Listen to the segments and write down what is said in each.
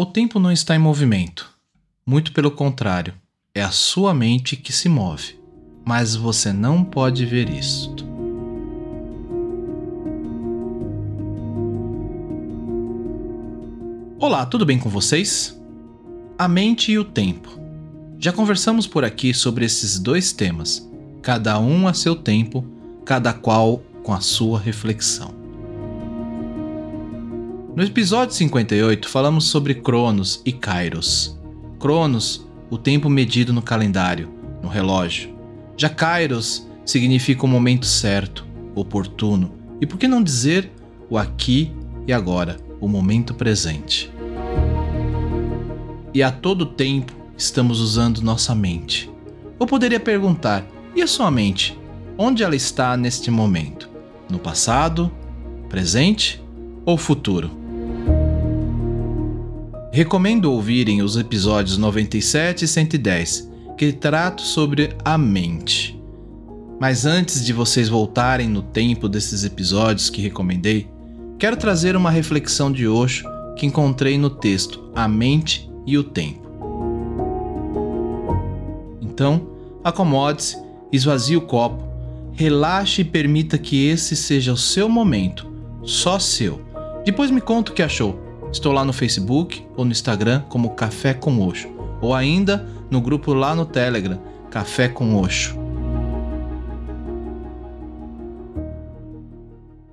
O tempo não está em movimento. Muito pelo contrário, é a sua mente que se move. Mas você não pode ver isto. Olá, tudo bem com vocês? A mente e o tempo. Já conversamos por aqui sobre esses dois temas, cada um a seu tempo, cada qual com a sua reflexão. No episódio 58 falamos sobre Cronos e Kairos. Cronos, o tempo medido no calendário, no relógio. Já Kairos significa o momento certo, oportuno e por que não dizer o aqui e agora, o momento presente. E a todo tempo estamos usando nossa mente. Eu poderia perguntar: e a sua mente? Onde ela está neste momento? No passado, presente ou futuro? Recomendo ouvirem os episódios 97 e 110, que trato sobre a mente. Mas antes de vocês voltarem no tempo desses episódios que recomendei, quero trazer uma reflexão de Osho que encontrei no texto A Mente e o Tempo. Então, acomode-se, esvazie o copo, relaxe e permita que esse seja o seu momento, só seu. Depois me conta o que achou Estou lá no Facebook ou no Instagram como Café com Oxo, ou ainda no grupo lá no Telegram, Café com Oxo.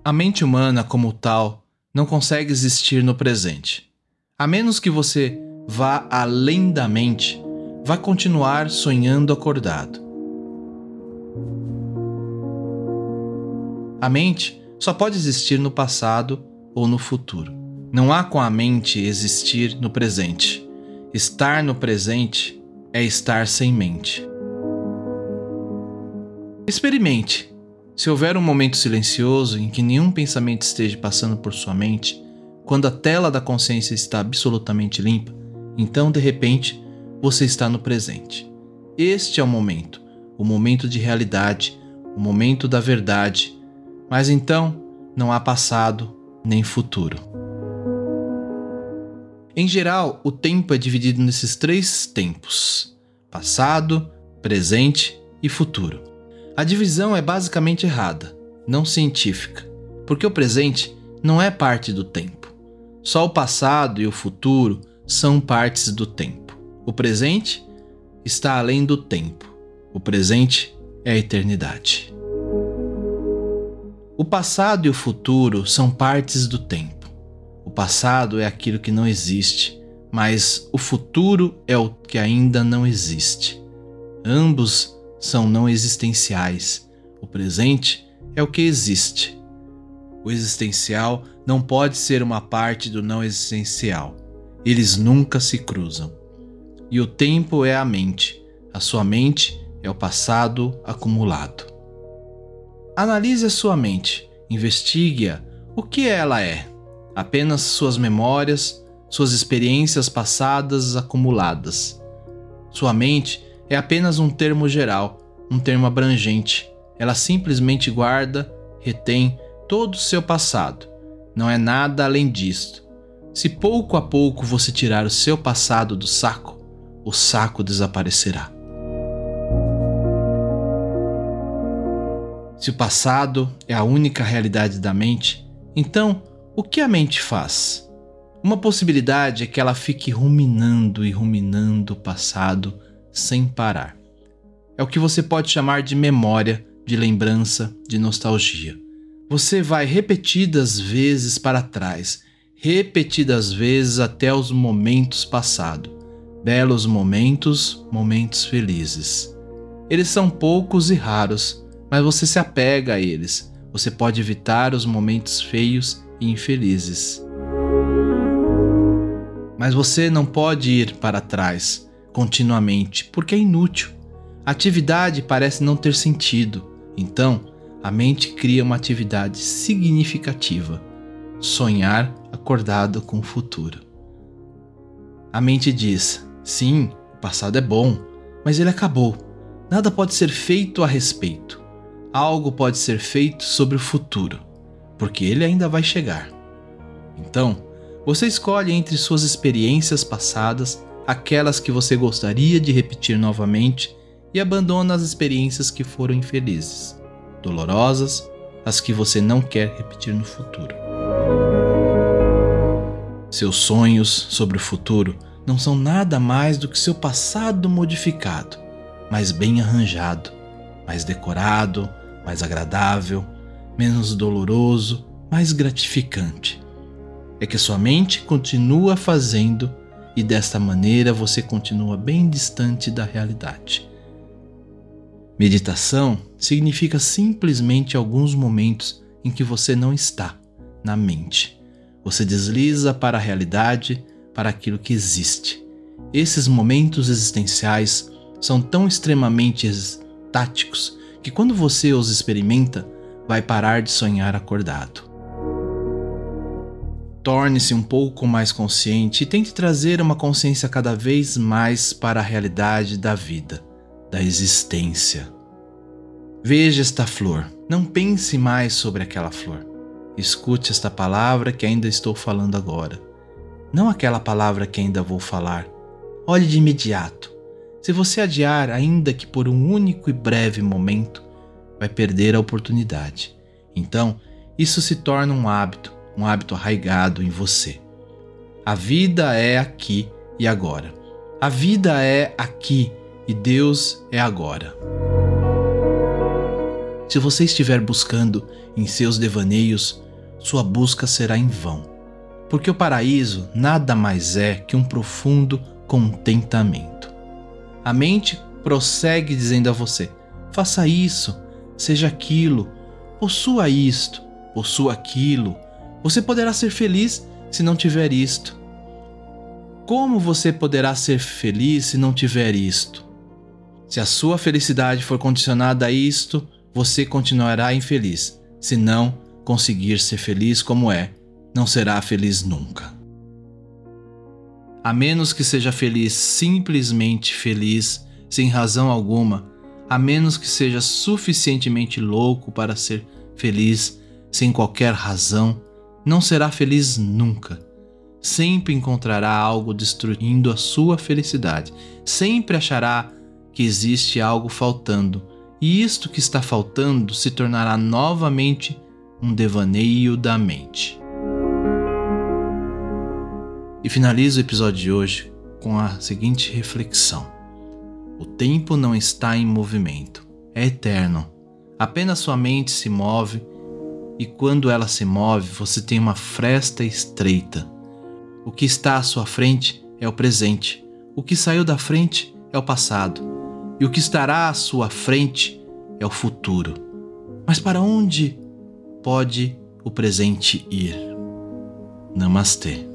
A mente humana, como tal, não consegue existir no presente. A menos que você vá além da mente, vai continuar sonhando acordado. A mente só pode existir no passado ou no futuro. Não há com a mente existir no presente. Estar no presente é estar sem mente. Experimente. Se houver um momento silencioso em que nenhum pensamento esteja passando por sua mente, quando a tela da consciência está absolutamente limpa, então de repente você está no presente. Este é o momento, o momento de realidade, o momento da verdade. Mas então não há passado nem futuro. Em geral, o tempo é dividido nesses três tempos: passado, presente e futuro. A divisão é basicamente errada, não científica, porque o presente não é parte do tempo. Só o passado e o futuro são partes do tempo. O presente está além do tempo. O presente é a eternidade. O passado e o futuro são partes do tempo. Passado é aquilo que não existe, mas o futuro é o que ainda não existe. Ambos são não existenciais. O presente é o que existe. O existencial não pode ser uma parte do não existencial. Eles nunca se cruzam. E o tempo é a mente. A sua mente é o passado acumulado. Analise a sua mente, investigue-a. O que ela é? Apenas suas memórias, suas experiências passadas acumuladas. Sua mente é apenas um termo geral, um termo abrangente. Ela simplesmente guarda, retém todo o seu passado. Não é nada além disto. Se pouco a pouco você tirar o seu passado do saco, o saco desaparecerá. Se o passado é a única realidade da mente, então o que a mente faz? Uma possibilidade é que ela fique ruminando e ruminando o passado sem parar. É o que você pode chamar de memória, de lembrança, de nostalgia. Você vai repetidas vezes para trás, repetidas vezes até os momentos passados. Belos momentos, momentos felizes. Eles são poucos e raros, mas você se apega a eles. Você pode evitar os momentos feios e infelizes. Mas você não pode ir para trás continuamente, porque é inútil. A atividade parece não ter sentido. Então, a mente cria uma atividade significativa: sonhar acordado com o futuro. A mente diz: sim, o passado é bom, mas ele acabou. Nada pode ser feito a respeito. Algo pode ser feito sobre o futuro porque ele ainda vai chegar. Então, Você escolhe entre suas experiências passadas aquelas que você gostaria de repetir novamente e abandona as experiências que foram infelizes, dolorosas, as que você não quer repetir no futuro. Seus sonhos sobre o futuro não são nada mais do que seu passado modificado, mais bem arranjado, mais decorado, mais agradável, menos doloroso, mais gratificante. É que sua mente continua fazendo e desta maneira você continua bem distante da realidade. Meditação significa simplesmente alguns momentos em que você não está na mente. Você desliza para a realidade, para aquilo que existe. Esses momentos existenciais são tão extremamente estáticos que quando você os experimenta, vai parar de sonhar acordado. Torne-se um pouco mais consciente e tente trazer uma consciência cada vez mais para a realidade da vida, da existência. Veja esta flor, não pense mais sobre aquela flor. Escute esta palavra que ainda estou falando agora, não aquela palavra que ainda vou falar. Olhe de imediato. Se você adiar, ainda que por um único e breve momento, vai perder a oportunidade. Então, isso se torna um hábito, um hábito arraigado em você. A vida é aqui e agora. A vida é aqui e Deus é agora. Se você estiver buscando em seus devaneios, sua busca será em vão, porque o paraíso nada mais é que um profundo contentamento. A mente prossegue dizendo a você: faça isso, seja aquilo, possua isto, possua aquilo. Você poderá ser feliz se não tiver isto. Como você poderá ser feliz se não tiver isto? Se a sua felicidade for condicionada a isto, você continuará infeliz. Se não conseguir ser feliz como é, não será feliz nunca. A menos que seja feliz simplesmente feliz, sem razão alguma, a menos que seja suficientemente louco para ser feliz sem qualquer razão, não será feliz nunca. Sempre encontrará algo destruindo a sua felicidade. Sempre achará que existe algo faltando, e isto que está faltando se tornará novamente um devaneio da mente. E finalizo o episódio de hoje com a seguinte reflexão. O tempo não está em movimento, é eterno. Apenas sua mente se move e quando ela se move, você tem uma fresta estreita. O que está à sua frente é o presente, o que saiu da frente é o passado, e o que estará à sua frente é o futuro. Mas para onde pode o presente ir? Namastê.